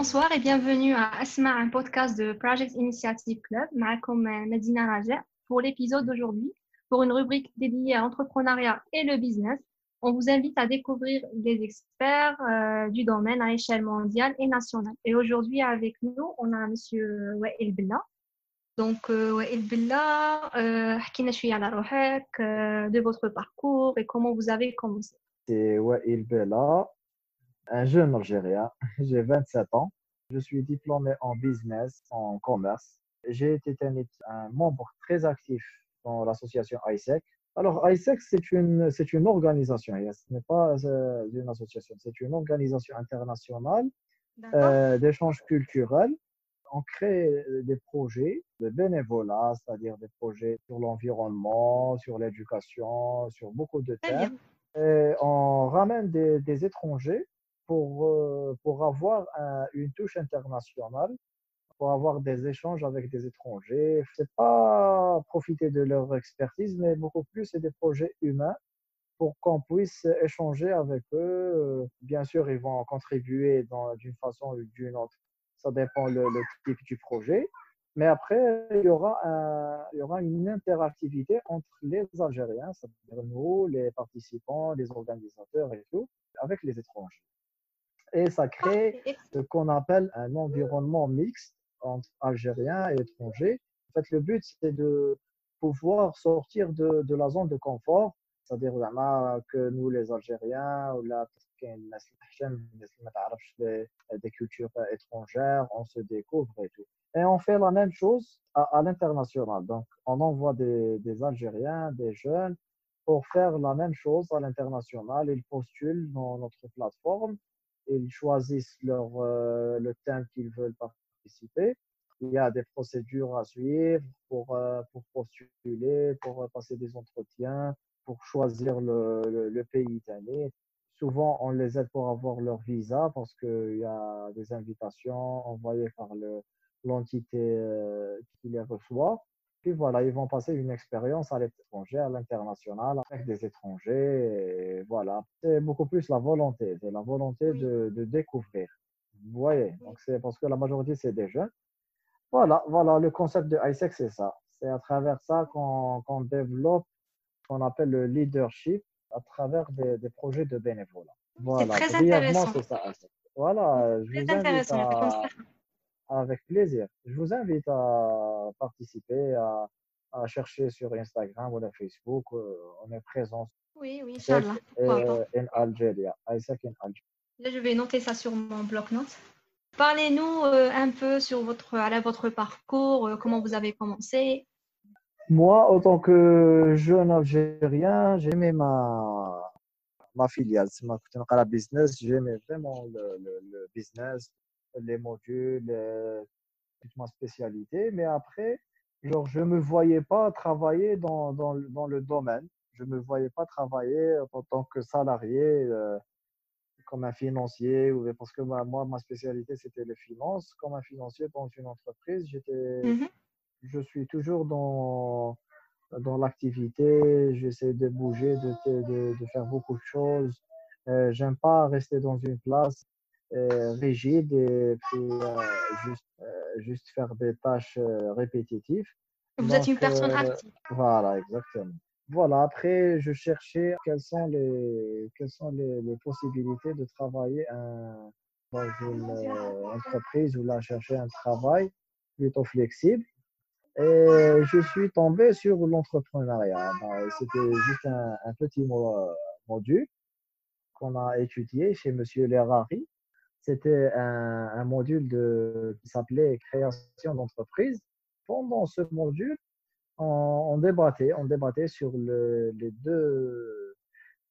Bonsoir et bienvenue à Asma, un podcast de Project Initiative Club, comme Nadina Raja, pour l'épisode d'aujourd'hui, pour une rubrique dédiée à l'entrepreneuriat et le business. On vous invite à découvrir des experts euh, du domaine à échelle mondiale et nationale. Et aujourd'hui, avec nous, on a Monsieur Wael Bella. Donc, euh, Wael Bella, euh, de votre parcours et comment vous avez commencé. C'est Wael Bella, un jeune Algérien. J'ai 27 ans. Je suis diplômé en business, en commerce. J'ai été un, membre très actif dans l'association ISEC. Alors, ISEC, c'est une, c'est une organisation. Ce n'est pas euh, une association, c'est une organisation internationale euh, d'échanges culturels. On crée des projets de bénévolat, c'est-à-dire des projets sur l'environnement, sur l'éducation, sur beaucoup de thèmes. Et on ramène des, des étrangers pour, euh, pour avoir une touche internationale, pour avoir des échanges avec des étrangers. C'est pas profiter de leur expertise, mais beaucoup plus c'est des projets humains pour qu'on puisse échanger avec eux. Bien sûr, ils vont contribuer d'une façon ou d'une autre. Ça dépend le, type du projet. Mais après, il y, aura un, il y aura une interactivité entre les Algériens, c'est-à-dire nous, les participants, les organisateurs et tout, avec les étrangers et ça crée ce qu'on appelle un environnement mixte entre Algériens et étrangers. En fait, le but, c'est de pouvoir sortir de, de, la zone de confort, c'est-à-dire que nous, les Algériens, ou là, des cultures étrangères, on se découvre et tout. Et on fait la même chose à, à l'international. Donc, on envoie des, des, Algériens, des jeunes, pour faire la même chose à l'international. Ils postulent dans notre plateforme ils choisissent leur, euh, le thème qu'ils veulent participer. Il y a des procédures à suivre pour, euh, pour postuler, pour passer des entretiens, pour choisir le, le, pays d'année. Souvent, on les aide pour avoir leur visa parce qu'il y a des invitations envoyées par l'entité euh, qui les reçoit. Puis voilà, ils vont passer une expérience à l'étranger, à l'international, avec des étrangers. Et voilà, c'est beaucoup plus la volonté, c'est la volonté de, de, découvrir. Vous voyez, donc c'est parce que la majorité, c'est des jeunes. Voilà, voilà, le concept de ISEC, c'est ça. C'est à travers ça qu'on développe ce qu'on appelle le leadership à travers des, des projets de bénévolat. Voilà, c'est très intéressant. ça. Voilà, je vous à, avec plaisir. Je vous invite à participer, à, à chercher sur Instagram ou Facebook. Euh, on est présent. Oui, oui, Inch'Allah. Euh, en Algérie. Là, je vais noter ça sur mon bloc-notes. Parlez-nous euh, un peu sur votre, à votre parcours, comment vous avez commencé. Moi, en tant que jeune Algérien, j'aimais ma, ma filiale. C'est ma business. J'aimais vraiment le, le, le business les modules, toute ma spécialité. Mais après, genre, je ne me voyais pas travailler dans, dans, dans, le domaine. Je ne me voyais pas travailler en tant que salarié, euh, comme un financier, ou, parce que moi, ma spécialité, c'était les finances. Comme un financier dans une entreprise, j'étais, mmh je suis toujours dans, dans l'activité. J'essaie de bouger, de, de, de, faire beaucoup de choses. Euh, J'aime pas rester dans une place. Euh, rigide et puis euh, juste, euh, juste faire des tâches répétitives. Vous êtes une personne active. Voilà, exactement. Voilà, après, je cherchais quelles sont les, quelles sont les, les possibilités de travailler un, dans une entreprise ou là chercher un travail plutôt flexible. Et je suis tombé sur l'entrepreneuriat. Ben, c'était juste un, un petit module qu'on a étudié chez Monsieur Lerari c'était un, module qui s'appelait création d'entreprise. Pendant ce module, on, débattait, on débattait sur le, les deux,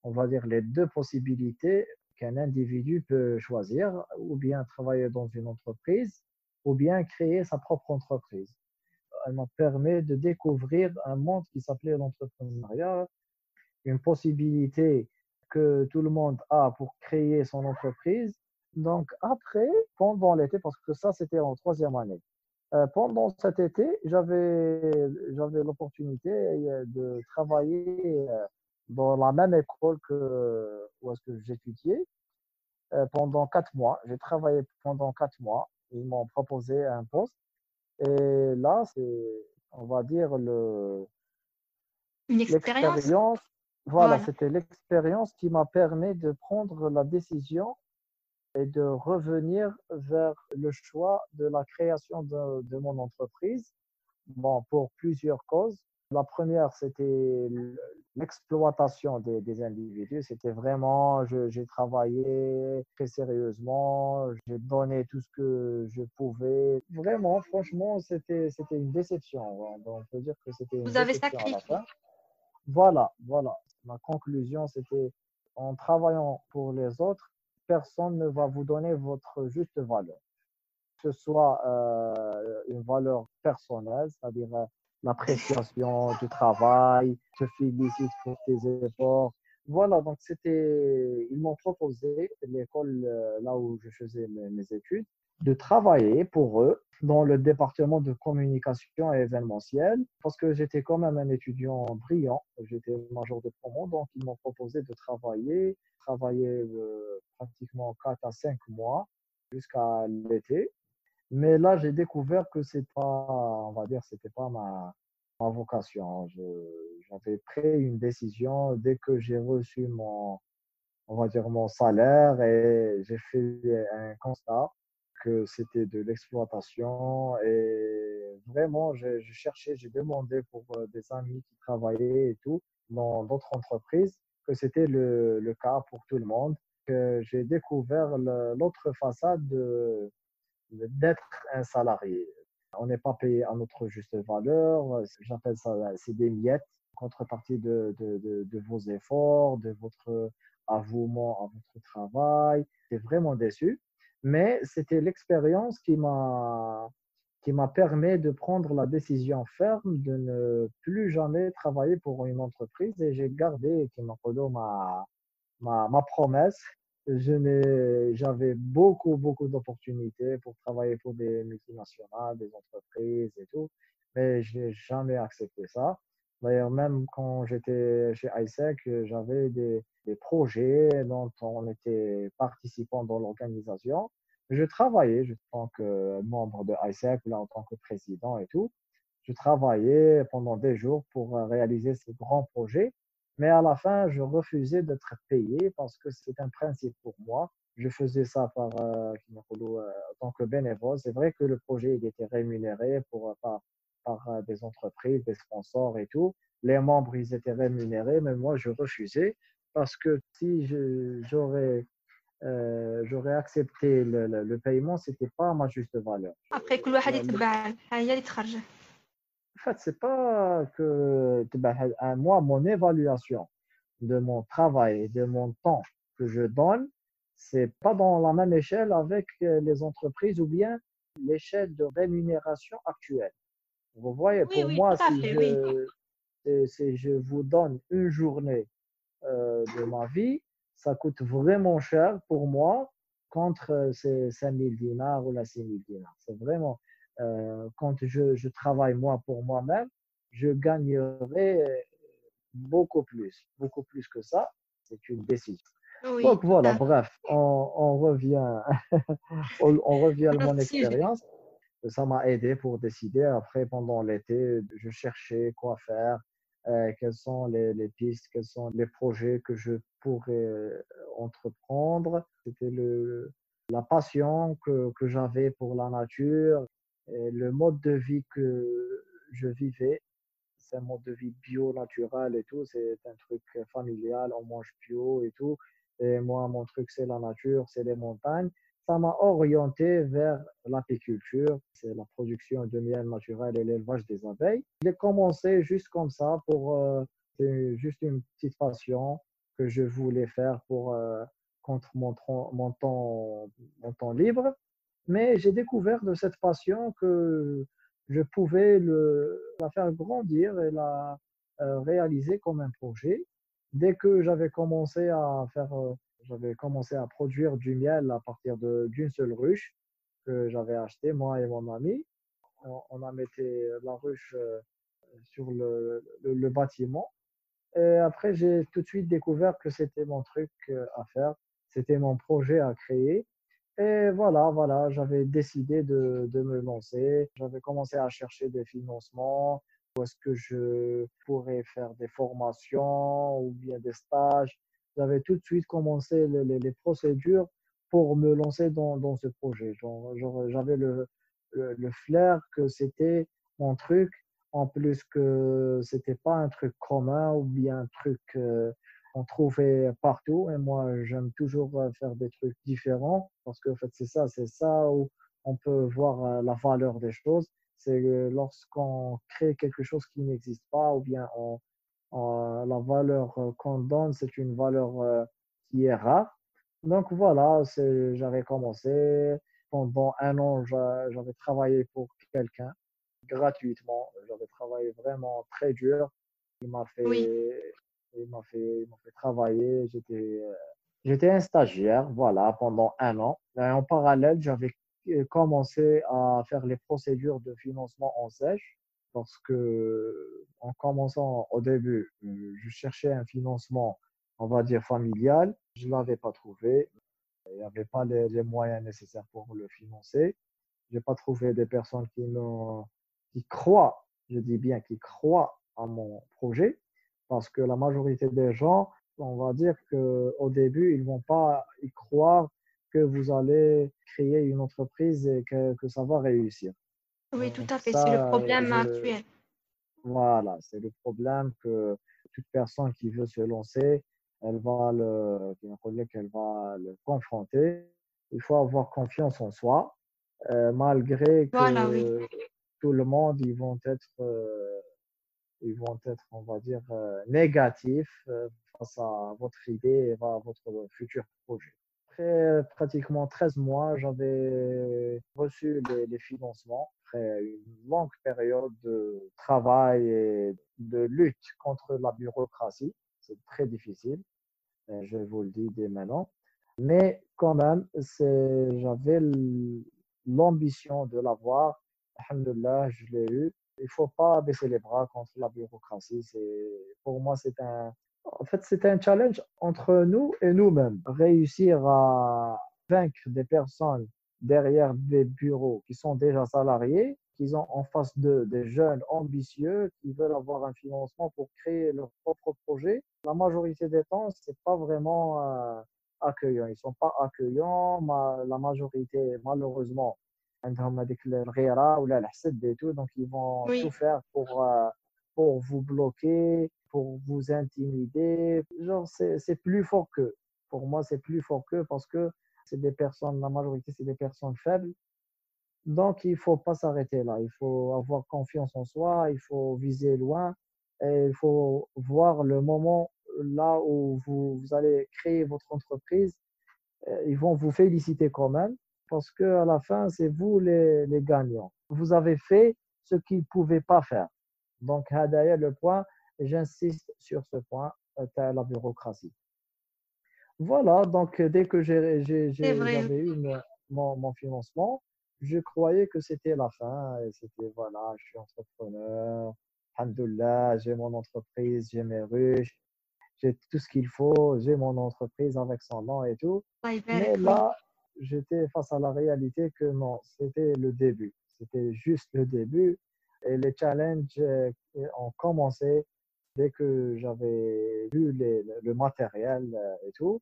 on va dire les deux possibilités qu'un individu peut choisir, ou bien travailler dans une entreprise, ou bien créer sa propre entreprise. Elle m'a permis de découvrir un monde qui s'appelait l'entrepreneuriat, une possibilité que tout le monde a pour créer son entreprise donc après, pendant l'été, parce que ça c'était en troisième année, euh, pendant cet été, j'avais j'avais l'opportunité euh, de travailler euh, dans la même école que où est-ce que j'étudiais. euh, pendant quatre mois. J'ai travaillé pendant quatre mois. Ils m'ont proposé un poste. Et là, c'est, on va dire, le, Une expérience. l'expérience. Voilà, Voilà. c'était l'expérience qui m'a permis de prendre la décision et de revenir vers le choix de la création de, de mon entreprise. Bon, pour plusieurs causes. La première, c'était l'exploitation des, des individus. C'était vraiment, j'ai travaillé très sérieusement, j'ai donné tout ce que je pouvais. Vraiment, franchement, c'était, une déception. On peut dire que c'était une Vous avez déception à la sacrifié. fin. Voilà, voilà. Ma conclusion, c'était en travaillant pour les autres, personne ne va vous donner votre juste valeur. Que ce soit euh, une valeur personnelle, c'est-à-dire euh, l'appréciation du travail, te félicite pour tes efforts. Voilà, donc c'était, ils m'ont proposé, l'école euh, là où je faisais mes, mes études, de travailler pour eux dans le département de communication et parce que j'étais quand même un étudiant brillant. J'étais major de promo, donc ils m'ont proposé de travailler, travailler euh, pratiquement 4 à 5 mois jusqu'à l'été. Mais là, j'ai découvert que c'est pas, on va dire, c'était pas ma, ma vocation. J'avais pris une décision dès que j'ai reçu mon, on va dire, mon salaire et j'ai fait un constat que c'était de l'exploitation et vraiment, j'ai cherché, j'ai demandé pour euh, des amis qui travaillaient et tout dans d'autres entreprises que c'était le, le cas pour tout le monde, que j'ai découvert l'autre façade de, d'être un salarié. On n'est pas payé à notre juste valeur, j'appelle ça, c'est des miettes, contrepartie de, de, de, de vos efforts, de votre avouement à votre travail. J'étais vraiment déçu. Mais c'était l'expérience qui m'a qui m'a permis de prendre la décision ferme de ne plus jamais travailler pour une entreprise et j'ai gardé m'a ma, ma, promesse. J'avais beaucoup, beaucoup d'opportunités pour travailler pour des multinationales, des entreprises et tout, mais je n'ai jamais accepté ça. D'ailleurs, même quand j'étais chez ISEC, j'avais des, projets dont on était participant dans l'organisation. Je travaillais je, en tant que membre de ISEC, là, en tant que président et tout. Je travaillais pendant des jours pour euh, réaliser ces grands projets. Mais à la fin, je refusais d'être payé parce que c'est un principe pour moi. Je faisais ça par, euh, en tant que bénévole. C'est vrai que le projet il était rémunéré pour, par, par euh, des entreprises, des sponsors et tout. Les membres, ils étaient rémunérés, mais moi, je refusais parce que si j'aurais euh, j'aurais accepté le, le, paiement, ce n'était pas à ma juste valeur. Après, tout le monde euh, en fait, c'est pas que hein, moi, mon évaluation de mon travail et de mon temps que je donne, c'est pas dans la même échelle avec les entreprises ou bien l'échelle de rémunération actuelle. Vous voyez, Oui, pour oui, moi, si fait, je, oui. si- je vous donne une journée euh, de ma vie, ça coûte vraiment cher pour moi contre euh, ces 5000 dinars ou la 6000 dinars. C'est vraiment, euh, quand je, je travaille moi pour moi-même, je gagnerai beaucoup plus, beaucoup plus que ça. C'est une décision. Oui, Donc voilà, bref, on, on revient, on, on revient à mon expérience. Ça m'a aidé pour décider. Après, pendant l'été, je cherchais quoi faire, euh, quelles sont les, pistes, quels sont les projets que je pourrais euh, entreprendre. C'était le, la passion que, que j'avais pour la nature, et le mode de vie que je vivais. C'est un mode de vie bio, naturel et tout. C'est un truc familial, on mange bio et tout. Et moi, mon truc, c'est la nature, c'est les montagnes. Ça m'a orienté vers l'apiculture, c'est la production de miel naturel et l'élevage des abeilles. J'ai commencé juste comme ça pour, euh, juste une petite passion que je voulais faire pour, euh, contre mon, temps, mon temps libre. Mais j'ai découvert de cette passion que je pouvais le, la faire grandir et la euh, réaliser comme un projet. Dès que j'avais commencé à faire, j'avais commencé à produire du miel à partir d'une seule ruche que j'avais achetée, moi et mon ami, on, a mis la ruche euh, sur le, le- le bâtiment. Et après, j'ai tout de suite découvert que c'était mon truc euh, à faire. C'était mon projet à créer. Et voilà, voilà, j'avais décidé de, de me lancer. J'avais commencé à chercher des financements. Où est-ce que je pourrais faire des formations ou bien des stages? J'avais tout de suite commencé les, les, procédures pour me lancer dans, dans ce projet. J'avais le, le, flair que c'était mon truc, en plus que c'était pas un truc commun ou bien un truc euh, qu'on trouvait partout. Et moi, j'aime toujours faire des trucs différents parce que en fait, c'est ça, c'est ça où on peut voir euh, la valeur des choses. C'est lorsqu'on crée quelque chose qui n'existe pas ou bien on, la valeur qu'on donne, c'est une valeur euh, qui est rare donc voilà, j'avais commencé. Pendant un an, j'avais travaillé pour quelqu'un gratuitement. J'avais travaillé vraiment très dur. Il m'a fait, il m'a fait, il m'a fait travailler. J'étais, j'étais un stagiaire, voilà, pendant un an. Et en parallèle, j'avais commencé à faire les procédures de financement en sèche parce que en commençant au début, je cherchais un financement on va dire, familial. Je ne l'avais pas trouvé. Il n'y avait pas les, moyens nécessaires pour le financer. Je n'ai pas trouvé des personnes qui, qui croient, je dis bien qui croient à mon projet, parce que la majorité des gens, on va dire qu'au début, ils ne vont pas y croire que vous allez créer une entreprise et que ça va réussir. Oui, tout à fait. C'est le problème actuel. Voilà, c'est le problème que toute personne qui veut se lancer, elle va le, qu'elle va le confronter. Il faut avoir confiance en soi, euh, malgré que tout le monde, ils vont être, euh, ils vont être, on va dire, euh, négatifs face à votre idée et à votre futur projet. Après pratiquement 13 mois, j'avais reçu les, les financements une longue période de travail et de lutte contre la bureaucratie c'est très difficile, euh, je vous le dis dès maintenant. Mais quand même, j'avais l'ambition de l'avoir. Alhamdulillah, je l'ai eu. Il ne faut pas baisser les bras contre la bureaucratie. Pour moi, c'est un, en fait, c'est un challenge entre nous et nous-mêmes. Réussir à vaincre des personnes derrière des bureaux qui sont déjà salariés qu'ils ont en face d'eux des jeunes ambitieux qui veulent avoir un financement pour créer leur propre projet. La majorité des temps, c'est pas vraiment euh, accueillant. Ils sont pas accueillants. la majorité, malheureusement, et tout, donc ils vont tout faire pour, euh, pour vous bloquer, pour vous intimider. Genre, c'est plus fort qu'eux. Pour moi, c'est plus fort qu'eux parce que c'est des personnes, la majorité, c'est des personnes faibles donc, il ne faut pas s'arrêter là. Il faut avoir confiance en soi, il faut viser loin et il faut voir le moment là où vous, allez créer votre entreprise. Euh, ils vont vous féliciter quand même parce qu'à la fin, c'est vous les, les, gagnants. Vous avez fait ce qu'ils ne pouvaient pas faire. Donc, d'ailleurs, le point, j'insiste sur ce point, euh, la bureaucratie. Voilà, donc dès que j'ai eu mon, mon financement, je croyais que c'était la fin et c'était voilà, je suis entrepreneur, alhamdoulilah, j'ai mon entreprise, j'ai mes ruches, j'ai tout ce qu'il faut, j'ai mon entreprise avec son nom et tout. Mais là, j'étais face à la réalité que non, c'était le début. C'était juste le début et les challenges euh, ont commencé dès que j'avais vu les, le matériel euh, et tout.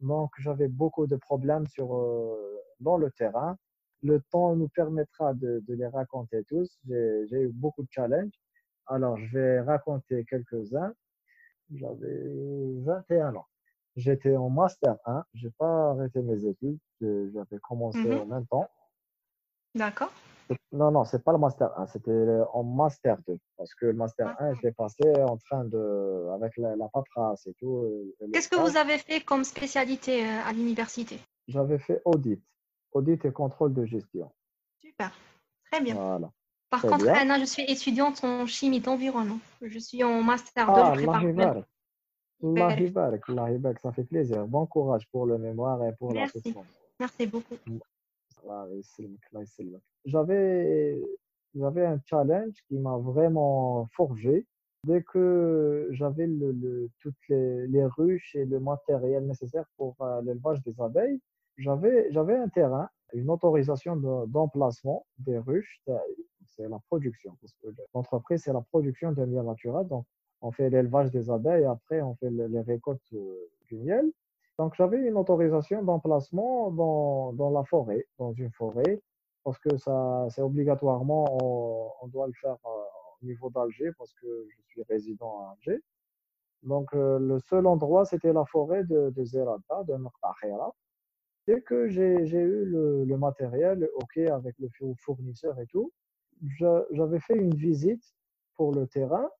Donc, j'avais beaucoup de problèmes sur, euh, dans le terrain le temps nous permettra de, les raconter tous. J'ai eu beaucoup de challenges. Alors, je vais raconter quelques-uns. J'avais 21 ans. J'étais en Master 1. Je n'ai pas arrêté mes études. J'avais commencé en même temps. D'accord. Non, non, c'est pas le Master 1, c'était en Master 2. Parce que le Master 1, je l'ai passé en train de. avec la, la paperasse et tout. Qu'est-ce que vous avez fait comme spécialité euh, à l'université? J'avais fait audit audit et contrôle de gestion. Super, très bien. Voilà. Par contre, Anna, je suis étudiante en chimie d'environnement. Je suis en master 2. Ah, Allah ça fait plaisir. Bon courage pour le mémoire et pour Merci. la Merci beaucoup. J'avais j'avais un challenge qui m'a vraiment forgé. Dès que j'avais le, le- toutes les, ruches et le matériel nécessaire pour euh, l'élevage des abeilles, j'avais, j'avais un terrain, une autorisation de- d'emplacement des ruches. euh, C'est la production, parce que l'entreprise, c'est la production de miel naturel. Donc, on fait l'élevage des abeilles après, on fait le- les récoltes euh, du miel. Donc, j'avais une autorisation d'emplacement dans, dans la forêt, dans une forêt, parce que ça, c'est obligatoirement, on, doit le faire euh, au niveau d'Alger, parce que je suis résident à Alger. Donc, euh, le seul endroit, c'était la forêt de, de Zerata, de Mqtahira. Dès que j'ai, eu le, matériel, OK, avec le four- fournisseur et tout, j'avais fait une visite pour le terrain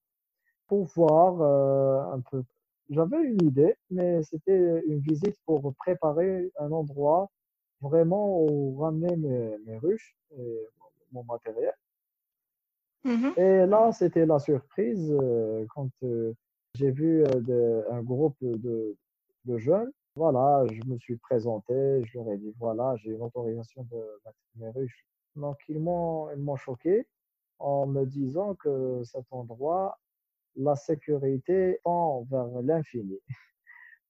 pour voir euh, un peu. J'avais une idée, mais c'était une visite pour préparer un endroit vraiment ramener mes, mes ruches et mon matériel. Mhm. Et là, c'était la surprise euh, quand euh, j'ai vu euh, de- un groupe de, de jeunes. Voilà, je me suis présenté, je leur ai dit, voilà, j'ai une autorisation de mettre mes ruches. Donc, ils m'ont, ils m'ont choqué en me disant que cet endroit, la sécurité tend vers l'infini.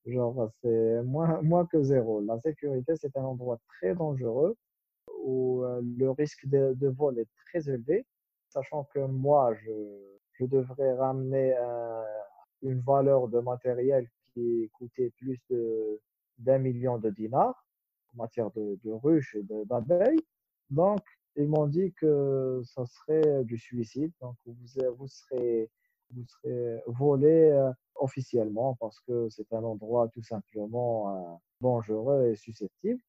Genre, c'est moins, moins que zéro. La sécurité, c'est un endroit très dangereux où euh, le risque de, vol est très élevé, sachant que moi, je, je devrais ramener une valeur de matériel qui coûtait plus de, d'un million de dinars en matière de, de ruches et d'abeilles. Donc, ils m'ont dit que ça serait du suicide. Donc, vous, vous serez, vous serez volé euh, officiellement parce que c'est un endroit tout simplement euh, dangereux et susceptible.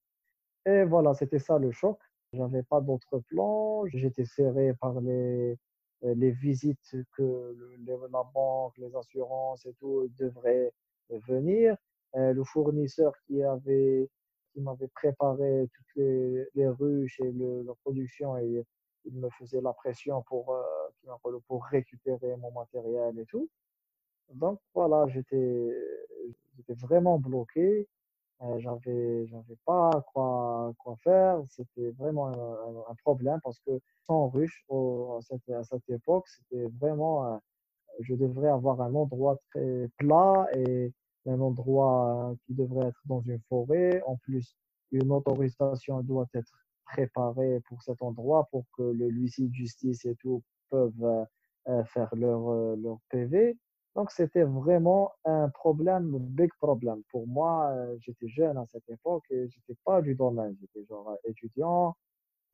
Et voilà, c'était ça le choc. J'avais pas d'autre plan. J'étais serré par les, les visites que le- la banque, les assurances et tout devraient venir. Euh, le fournisseur qui avait, qui m'avait préparé toutes les, les ruches et le- la production, il me faisait la pression pour, euh, pour récupérer mon matériel et tout. Donc voilà, j'étais, vraiment bloqué. Euh, j'avais, j'avais pas quoi, quoi faire. C'était vraiment un, un- problème parce que sans ruche, à cette, époque, c'était vraiment, euh, je devrais avoir un endroit très plat et un endroit euh, qui devrait être dans une forêt. En plus, une autorisation doit être préparée pour cet endroit pour que le l'huissier de justice et tout peuvent euh, euh, faire leur, euh, leur PV. Donc, c'était vraiment un problème, un big problème. Pour moi, j'étais jeune à cette époque et j'étais pas du domaine. J'étais genre étudiant.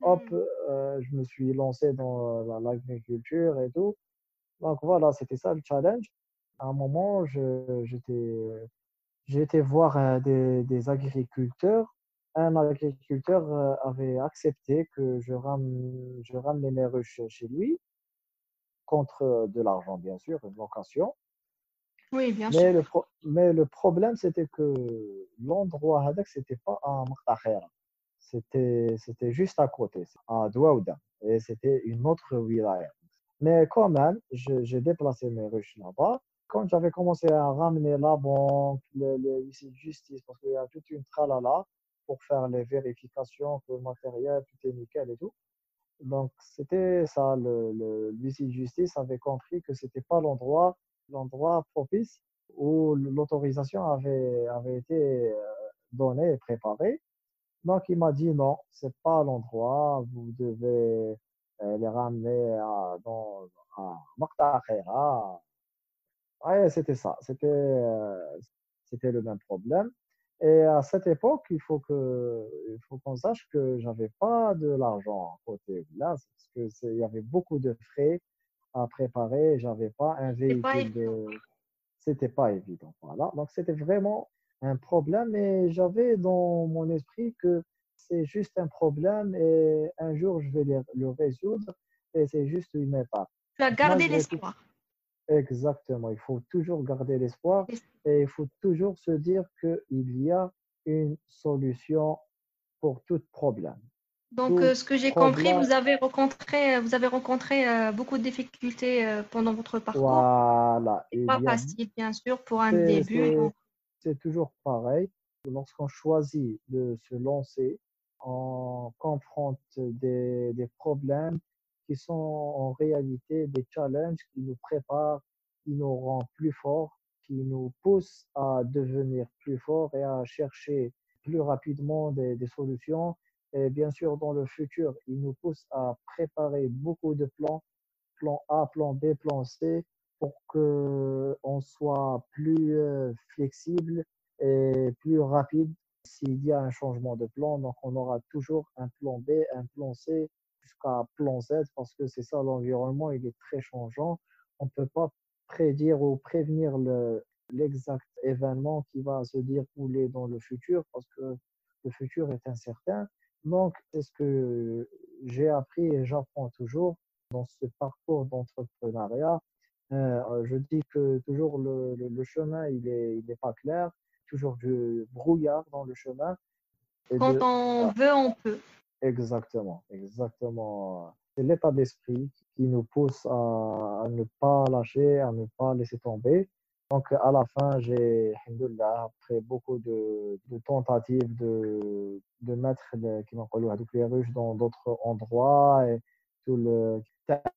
Hop, euh, je me suis lancé dans la- l'agriculture et tout. Donc, voilà, c'était ça le challenge. À un moment, j'étais, été voir des, des agriculteurs. Un agriculteur euh, avait accepté que je ramène, je ramène mes ruches chez lui contre euh, de l'argent, bien sûr, une location. Oui, bien sûr. Mais le, pro- mais le problème, c'était que l'endroit Hadak, c'était pas à Maqtahira. C'était, c'était juste à côté, à Douaouda. Et c'était une autre wilaya. Mais quand même, j'ai déplacé mes ruches là-bas. Quand j'avais commencé à ramener la banque, le, le huissier de justice, parce qu'il y a toute une tralala pour faire les vérifications que le matériel, tout nickel et tout. Donc, c'était ça. Le, le, l'huissier de justice avait compris que c'était pas l'endroit, l'endroit propice où l'autorisation avait, été euh, donnée et préparée. Donc, il m'a dit non, c'est pas l'endroit. Vous devez euh, les ramener à, dans, à Maqtahira. Ouais, c'était ça. C'était euh, c'était le même problème. Et à cette époque, il faut que il faut qu'on sache que j'avais pas de l'argent à côté là, parce que c'est- il y avait beaucoup de frais à préparer. J'avais pas un pas véhicule de, c'était pas évident. Voilà. Donc c'était vraiment un problème et j'avais dans mon esprit que c'est juste un problème et un jour je vais le, le résoudre et c'est juste une étape. Tu as gardé l'espoir. Exactement, il faut toujours garder l'espoir Et- et il faut toujours se dire qu'il y a une solution pour tout problème. Donc, Tout euh, ce que j'ai compris, vous avez rencontré, vous avez rencontré euh, beaucoup de difficultés euh, pendant votre parcours. voilà, il pas facile, bien sûr, pour un début. c'est, toujours pareil. Lorsqu'on choisit de se lancer, on confronte des, des problèmes qui sont en réalité des challenges qui nous préparent qui nous rend plus forts, qui nous pousse à devenir plus forts et à chercher plus rapidement des, solutions. Et bien sûr, dans le futur, il nous pousse à préparer beaucoup de plans, plan A, plan B, plan C, pour qu'on soit plus euh, flexible et plus rapide s'il y a un changement de plan. Donc, on aura toujours un plan B, un plan C jusqu'à plan Z parce que c'est ça, l'environnement, il est très changeant. On ne peut pas prédire ou prévenir le, l'exact événement qui va se dérouler dans le futur parce que le futur est incertain. Donc, c'est ce que j'ai appris et j'apprends toujours dans ce parcours d'entrepreneuriat. Euh, je dis que toujours le, le, le chemin, il n'est il est pas clair, toujours du brouillard dans le chemin. Et Quand de- on veut, on peut. Exactement, exactement. C'est l'état d'esprit qui nous pousse à, ne pas lâcher, à ne pas laisser tomber. Donc, à la fin, j'ai, après beaucoup de, tentatives de, mettre les, les ruches dans d'autres endroits et tout le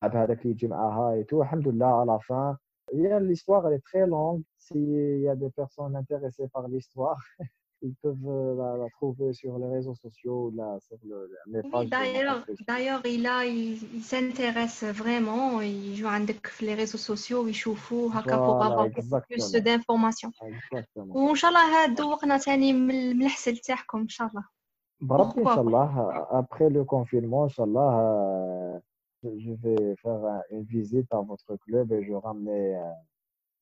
avec les et tout, à la fin, l'histoire, elle est très longue. S'il y a des personnes intéressées par l'histoire, ils peuvent euh, la, la trouver sur les réseaux sociaux ou là, sur le, les Oui, pages de d'ailleurs, l'entreprise. d'ailleurs, il a, il, il s'intéresse vraiment. Il joue عندك في les réseaux sociaux ويشوفوا هكا pour Voilà, avoir beaucoup plus exactement. d'informations. Exactement. وان شاء الله هاد دوقنا تاني من من الحسل تاعكم ان شاء الله. بربي Pourquoi pas? Inch'Allah, après le confinement, Inch'Allah, euh, je vais faire un- une visite à votre club et je ramener, euh,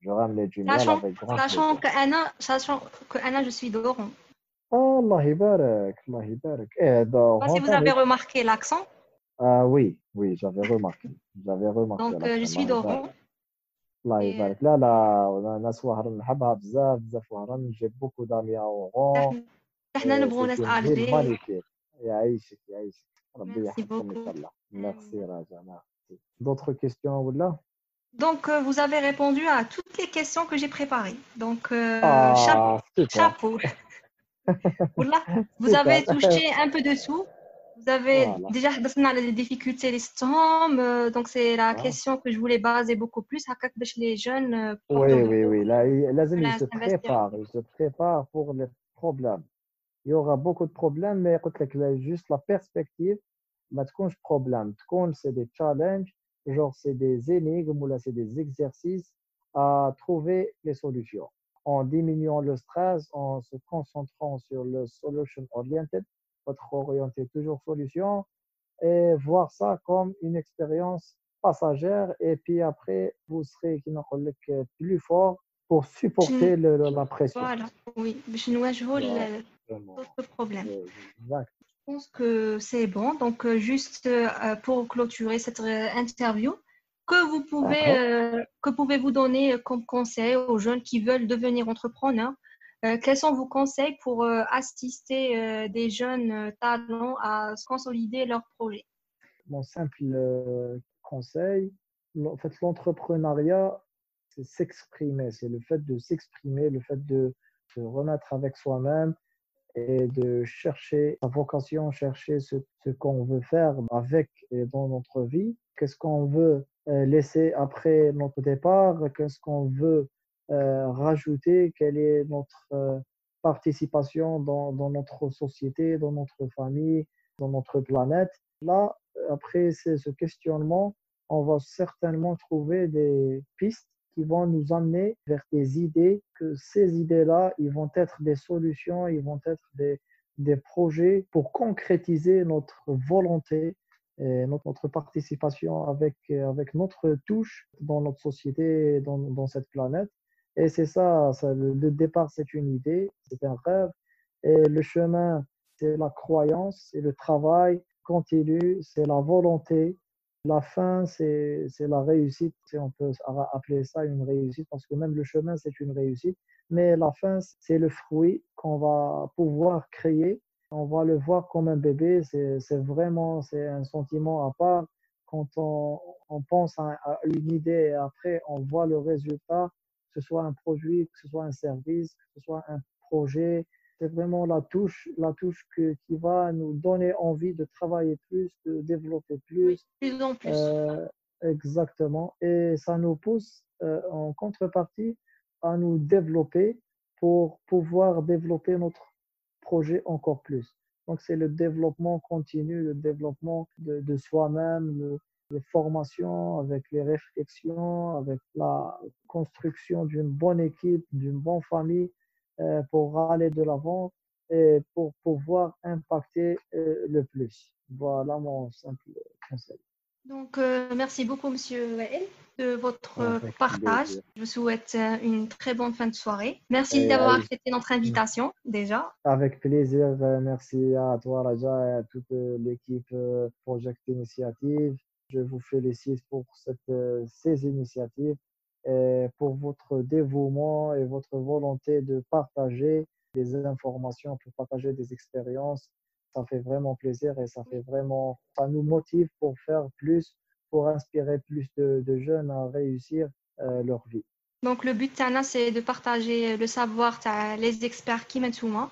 je ramener du miel Sachant, avec grand sachant plaisir. que Anna, sachant que Anna, je suis d'Oran. Oh, Allah يبارك, Allah يبارك. Eh, dans Je sais pas si vous Rontaine- avez remarqué l'accent. Ah oui, oui, j'avais remarqué. J'avais remarqué Donc, euh, je l'accent, suis Allah d'Oran. يبارك. الله Et, يبارك لا لا ناس وهران نحبها بزاف بزاف وهران جي بوكو دامي à Oran احنا Et نبغوا c'est ناس une ville âgés. magnifique. يعيشك يعيشك ربي Merci يحفظكم ان beaucoup. شاء الله ميرسي راجع merci. D'autres questions ولا donc, euh, vous avez répondu à toutes les questions que j'ai préparées. Donc, euh, ah, chapeau. vous avez touché un peu dessous. Vous avez voilà. déjà les difficultés, les tombes. Euh, donc, c'est la ah. question que je voulais baser beaucoup plus. à Les jeunes. Oui, oui, oui. Là, là ils se préparent. Ils se préparent pour les problèmes. Il y aura beaucoup de problèmes, mais juste la perspective, mais tu problème. Tu c'est des challenges genre c'est des énigmes ou là c'est des exercices à trouver les solutions. En diminuant le stress, en se concentrant sur le solution oriented, votre orienté toujours solution, et voir ça comme une expérience passagère, et puis après, vous serez plus fort pour supporter la pression. Voilà, oui, je noie le problème. Je pense que c'est bon. Donc, euh, juste euh, pour clôturer cette euh, interview, que vous pouvez, euh, que pouvez-vous donner comme conseil aux jeunes qui veulent devenir entrepreneurs? Euh, Quels sont vos conseils pour euh, assister des jeunes talents à consolider leur projet? Mon simple conseil, en fait, l'entrepreneuriat, c'est s'exprimer. C'est le fait de s'exprimer, le fait de se remettre avec soi-même et de chercher sa vocation, chercher ce, qu'on veut faire avec et dans notre vie. Qu'est-ce qu'on veut euh, laisser après notre départ? Qu'est-ce qu'on veut euh, rajouter? Quelle est notre euh, participation dans, dans notre société, dans notre famille, dans notre planète? Là, après ce questionnement, on va certainement trouver des pistes qui vont nous amener vers des idées, que ces idées-là, ils vont être des solutions, ils vont être des, des projets pour concrétiser notre volonté et notre, participation avec, avec notre touche dans notre société, dans, dans cette planète. Et c'est ça, ça le départ, c'est une idée, c'est un rêve. Et le chemin, c'est la croyance, c'est le travail continu, c'est la volonté. La fin, c'est la réussite. Si on peut appeler ça une réussite, parce que même le chemin, c'est une réussite. Mais la fin, c'est le fruit qu'on va pouvoir créer. On va le voir comme un bébé. C'est vraiment un sentiment à part. Quand on, on pense à, à une idée et après, on voit le résultat, que ce soit un produit, que ce soit un service, que ce soit un projet, c'est vraiment la touche, la touche que, qui va nous donner envie de travailler plus, de développer plus. Oui, plus en plus. Euh, exactement. Et ça nous pousse euh, en contrepartie à nous développer pour pouvoir développer notre projet encore plus. Donc, c'est le développement continu, le développement de, de soi-même, les formations, avec les réflexions, avec la construction d'une bonne équipe, d'une bonne famille pour aller de l'avant et pour pouvoir impacter euh, le plus. Voilà mon simple conseil. Donc, euh, merci beaucoup, Monsieur Wael, de votre partage. Je vous souhaite euh, une très bonne fin de soirée. Merci d'avoir accepté notre invitation, déjà. Avec plaisir. Euh, merci à toi, Raja, et à toute l'équipe Project Initiative. Je vous félicite pour cette, ces initiatives euh, pour votre dévouement et votre volonté de partager des informations, pour partager des expériences. Ça fait vraiment plaisir et ça fait vraiment, ça nous motive pour faire plus, pour inspirer plus de, jeunes à réussir euh, leur vie. Donc le but c'est de partager le savoir, les experts qui mettent sous moi.